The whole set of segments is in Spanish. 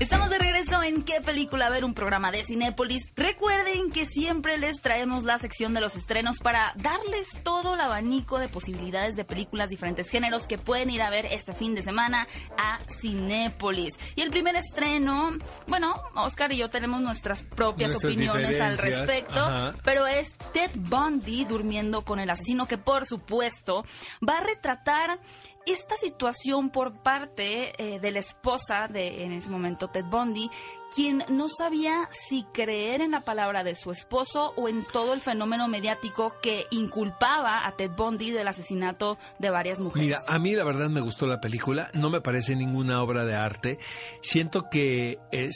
Estamos de regreso en ¿Qué película ver? Un programa de Cinépolis. Recuerden que siempre les traemos la sección de los estrenos para darles todo el abanico de posibilidades de películas, diferentes géneros que pueden ir a ver este fin de semana a Cinépolis. Y el primer estreno, bueno, Oscar y yo tenemos nuestras propias Nuestras opiniones al respecto, ajá. pero es Ted Bundy durmiendo con el asesino que por supuesto va a retratar esta situación por parte eh, de la esposa de en ese momento Ted Bundy, quien no sabía si creer en la palabra de su esposo o en todo el fenómeno mediático que inculpaba a Ted Bundy del asesinato de varias mujeres. Mira, a mí la verdad me gustó la película, no me parece ninguna obra de arte. Siento que eh,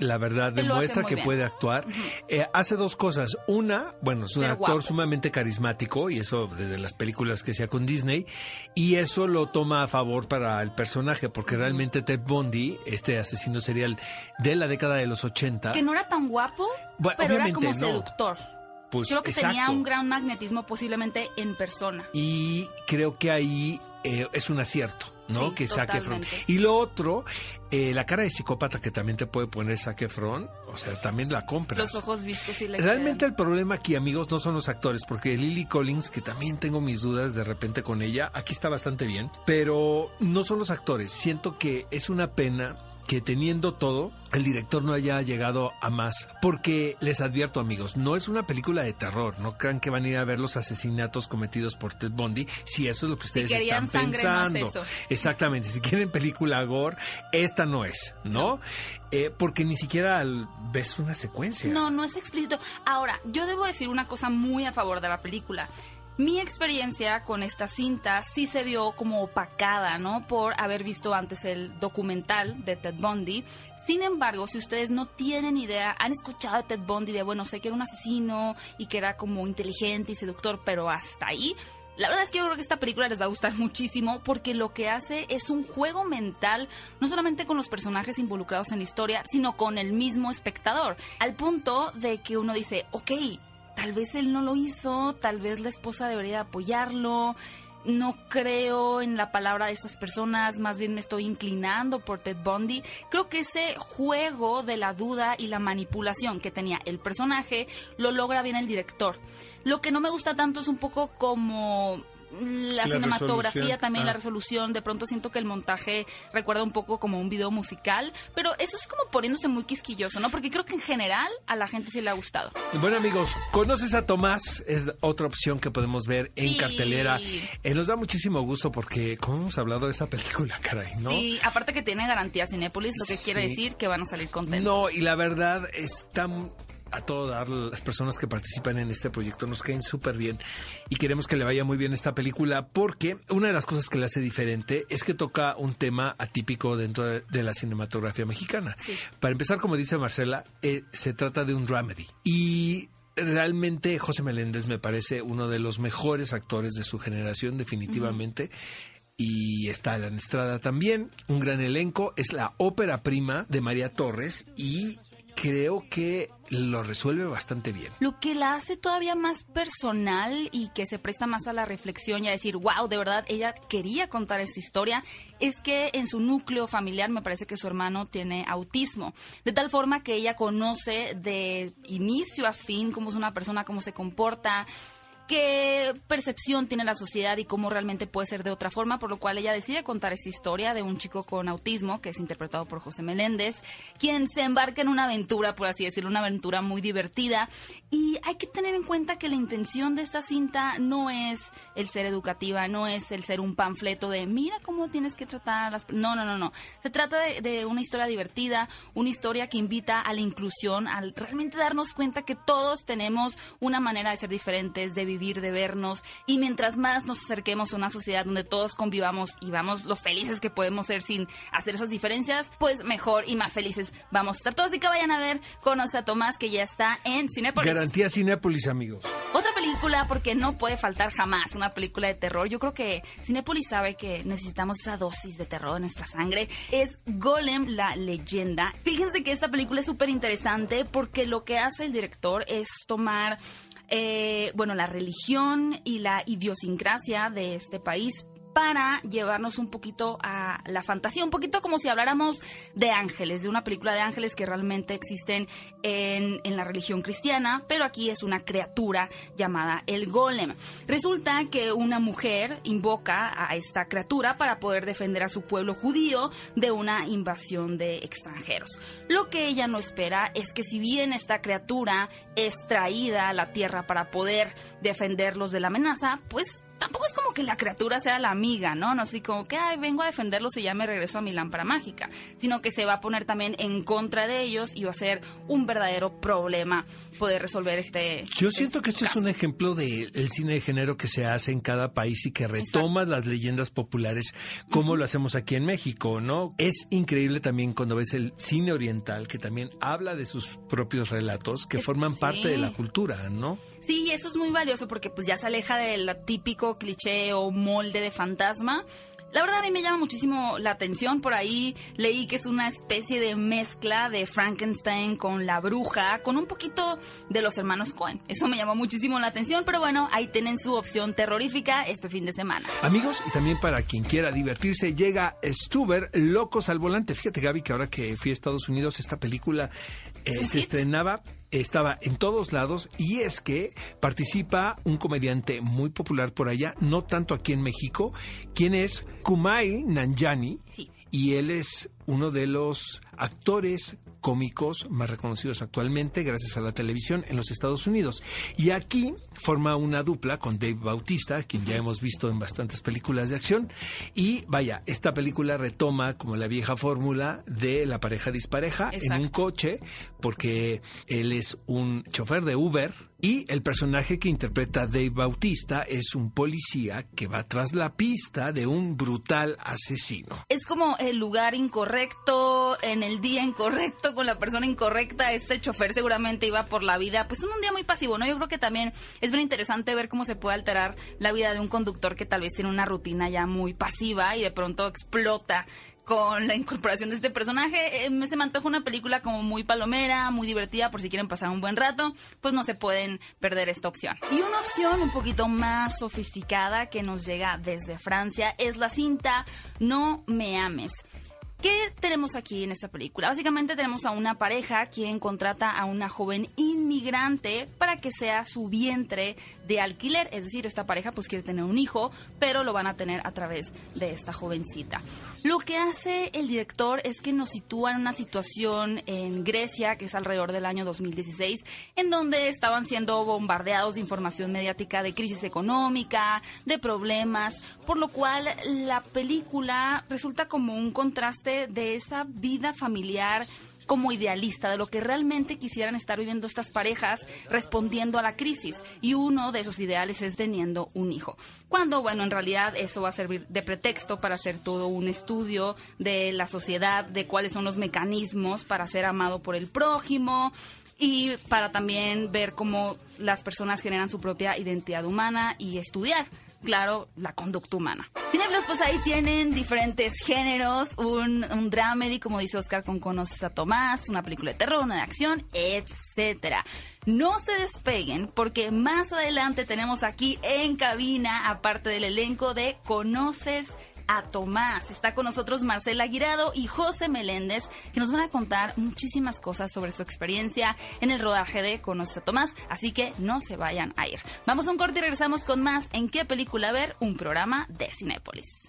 la verdad demuestra que bien. puede actuar. Eh, hace dos cosas. Una, bueno, es un Ser actor guapo. sumamente carismático y eso desde las películas que sea con Disney y eso lo toma a favor para el personaje porque realmente Ted Bundy, este asesino serial de la década de los 80, que no era tan guapo, Bueno, pero era como no. seductor. pues Creo que tenía un gran magnetismo posiblemente en persona. y creo que ahí eh, es un acierto, ¿no? Sí, que Zac Efron. totalmente. Y lo otro, eh, la cara de psicópata que también te puede poner Zac Efron, o sea, también la compras. Los ojos vistos y le Realmente quedan. el problema aquí, amigos, no son los actores, porque Lily Collins, que también tengo mis dudas de repente con ella, aquí está bastante bien, pero no son los actores. Siento que es una pena que teniendo todo, el director no haya llegado a más. Porque les advierto, amigos, no es una película de terror. No crean que van a ir a ver los asesinatos cometidos por Ted Bundy, si eso es lo que ustedes están sangre, no es pensando. eso. Exactamente, si quieren película gore, esta no es, ¿no? Eh, porque ni siquiera ves una secuencia. No, no es explícito. Ahora, yo debo decir una cosa muy a favor de la película. Mi experiencia con esta cinta sí se vio como opacada, ¿no? Por haber visto antes el documental de Ted Bundy. Sin embargo, si ustedes no tienen idea, han escuchado de Ted Bundy de, bueno, sé que era un asesino y que era como inteligente y seductor, pero hasta ahí. La verdad es que yo creo que esta película les va a gustar muchísimo porque lo que hace es un juego mental, no solamente con los personajes involucrados en la historia, sino con el mismo espectador. Al punto de que uno dice, ok, tal vez él no lo hizo, tal vez la esposa debería apoyarlo. No creo en la palabra de estas personas, más bien me estoy inclinando por Ted Bundy. Creo que ese juego de la duda y la manipulación que tenía el personaje lo logra bien el director. Lo que no me gusta tanto es un poco como la, La cinematografía, resolución. también la Ah. resolución. De pronto siento que el montaje recuerda un poco como un video musical, pero eso es como poniéndose muy quisquilloso, ¿no? Porque creo que en general a la gente sí le ha gustado. Bueno amigos, ¿conoces a Tomás? Es otra opción que podemos ver en Sí. cartelera. Eh, nos da muchísimo gusto porque, como hemos hablado de esa película, caray, ¿no? Sí, aparte que tiene garantía Cinépolis, lo que quiere decir que van a salir contentos. No, y la verdad está a todo dar las personas que participan en este proyecto nos caen súper bien y queremos que le vaya muy bien esta película porque una de las cosas que le hace diferente es que toca un tema atípico dentro de, la cinematografía mexicana. Sí. Para empezar, como dice Marcela, eh, se trata de un dramedy y realmente José Meléndez me parece uno de los mejores actores de su generación definitivamente. Y está Alan Estrada también, un gran elenco. Es la ópera prima de María Torres y creo que lo resuelve bastante bien. Lo que la hace todavía más personal y que se presta más a la reflexión y a decir, wow, de verdad, ella quería contar esta historia, es que en su núcleo familiar me parece que su hermano tiene autismo. De tal forma que ella conoce de inicio a fin cómo es una persona, cómo se comporta qué percepción tiene la sociedad y cómo realmente puede ser de otra forma, por lo cual ella decide contar esta historia de un chico con autismo, que es interpretado por José Meléndez, quien se embarca en una aventura, por así decirlo, una aventura muy divertida. Y hay que tener en cuenta que la intención de esta cinta no es el ser educativa, no es el ser un panfleto de mira cómo tienes que tratar a las... No, no, no, no. Se trata de, de una historia divertida, una historia que invita a la inclusión, al realmente darnos cuenta que todos tenemos una manera de ser diferentes, de vivir, de vernos, y mientras más nos acerquemos a una sociedad donde todos convivamos y vamos lo felices que podemos ser sin hacer esas diferencias, pues mejor y más felices vamos a estar todos. Así que vayan a ver Conoce a Tomás, que ya está en Cinepolis. Garantía Cinépolis, amigos. Otra película, porque no puede faltar jamás una película de terror. Yo creo que Cinepolis sabe que necesitamos esa dosis de terror en nuestra sangre. Es Golem, la leyenda. Fíjense que esta película es súper interesante porque lo que hace el director es tomar, eh, bueno, la religión y la idiosincrasia de este país para llevarnos un poquito a la fantasía, un poquito como si habláramos de ángeles, de una película de ángeles que realmente existen en, en, la religión cristiana, pero aquí es una criatura llamada el golem. Resulta que una mujer invoca a esta criatura para poder defender a su pueblo judío de una invasión de extranjeros. Lo que ella no espera es que si bien esta criatura es traída a la tierra para poder defenderlos de la amenaza, pues como que la criatura sea la amiga, ¿no? No así como que, ay, vengo a defenderlos y ya me regreso a mi lámpara mágica, sino que se va a poner también en contra de ellos y va a ser un verdadero problema poder resolver este. Yo siento que este es un ejemplo del cine de género que se hace en cada país y que retoma las leyendas populares como lo hacemos aquí en México, ¿no? Es increíble también cuando ves el cine oriental que también habla de sus propios relatos que forman parte de la cultura, ¿no? Sí, eso es muy valioso porque pues ya se aleja del típico cliché o molde de fantasma. La verdad a mí me llama muchísimo la atención. Por ahí leí que es una especie de mezcla de Frankenstein con la bruja, con un poquito de los hermanos Cohen. Eso me llamó muchísimo la atención, pero bueno, ahí tienen su opción terrorífica este fin de semana. Amigos, y también para quien quiera divertirse, llega Stuber, Locos al Volante. Fíjate Gaby que ahora que fui a Estados Unidos, esta película eh, se estrenaba estaba en todos lados y es que participa un comediante muy popular por allá, no tanto aquí en México, quien es Kumail Nanjani. Y él es uno de los actores cómicos más reconocidos actualmente gracias a la televisión en los Estados Unidos. Y aquí forma una dupla con Dave Bautista, quien ya hemos visto en bastantes películas de acción. Y vaya, esta película retoma como la vieja fórmula de la pareja dispareja en un coche, porque él es un chofer de Uber y el personaje que interpreta Dave Bautista es un policía que va tras la pista de un brutal asesino. Es como el lugar incorrecto, en el día incorrecto, con la persona incorrecta. Este chofer seguramente iba por la vida, pues en un día muy pasivo, ¿no? Yo creo que también es bien interesante ver cómo se puede alterar la vida de un conductor que tal vez tiene una rutina ya muy pasiva y de pronto explota con la incorporación de este personaje. Eh, se me antoja una película como muy palomera, muy divertida, por si quieren pasar un buen rato, pues no se pueden perder esta opción. Y una opción un poquito más sofisticada que nos llega desde Francia es la cinta No me ames. ¿Qué tenemos aquí en esta película? Básicamente tenemos a una pareja quien contrata a una joven inmigrante para que sea su vientre de alquiler. Es decir, esta pareja pues quiere tener un hijo, pero lo van a tener a través de esta jovencita. Lo que hace el director es que nos sitúa en una situación en Grecia, que es alrededor del año 2016, en donde estaban siendo bombardeados de información mediática de crisis económica, de problemas, por lo cual la película resulta como un contraste de esa vida familiar como idealista de lo que realmente quisieran estar viviendo estas parejas respondiendo a la crisis. Y uno de esos ideales es teniendo un hijo. Cuando, bueno, en realidad eso va a servir de pretexto para hacer todo un estudio de la sociedad, de cuáles son los mecanismos para ser amado por el prójimo, y para también ver cómo las personas generan su propia identidad humana y estudiar claro, la conducta humana. Cinefilos, pues ahí tienen diferentes géneros, un, un dramedy, como dice Oscar, con Conoces a Tomás, una película de terror, una de acción, etcétera. No se despeguen porque más adelante tenemos aquí en cabina, aparte del elenco de Conoces a Tomás. Está con nosotros Marcela Aguirado y José Meléndez, que nos van a contar muchísimas cosas sobre su experiencia en el rodaje de Conoce a Tomás, así que no se vayan a ir. Vamos a un corte y regresamos con más en qué película ver, un programa de Cinépolis.